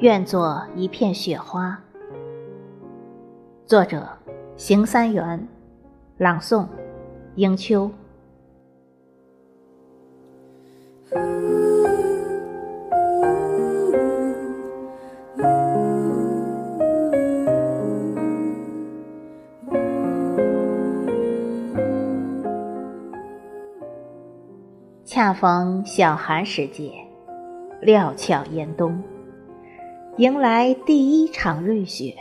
愿做一片雪花。作者：邢三元，朗诵：迎秋。恰逢小寒时节，料峭严冬。迎来第一场瑞雪，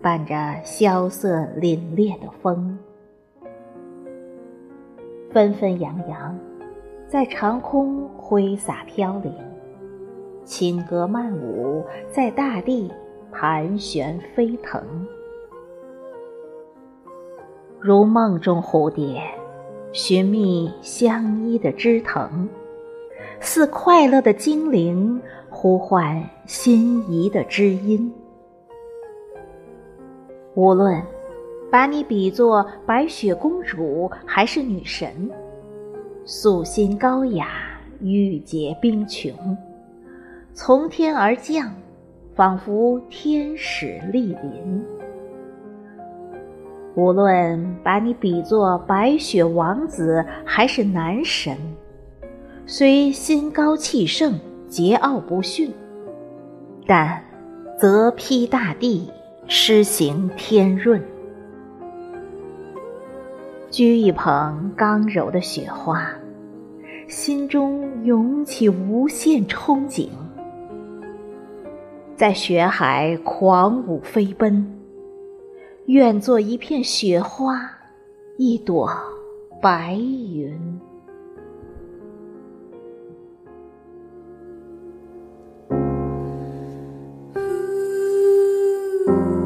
伴着萧瑟凛冽的风，纷纷扬扬，在长空挥洒飘零，轻歌曼舞，在大地盘旋飞腾，如梦中蝴蝶，寻觅相依的枝藤。似快乐的精灵呼唤心仪的知音。无论把你比作白雪公主还是女神，素心高雅，玉洁冰琼，从天而降，仿佛天使莅临。无论把你比作白雪王子还是男神。虽心高气盛，桀骜不驯，但则披大地，施行天润。掬一捧刚柔的雪花，心中涌起无限憧憬，在雪海狂舞飞奔，愿做一片雪花，一朵白云。you.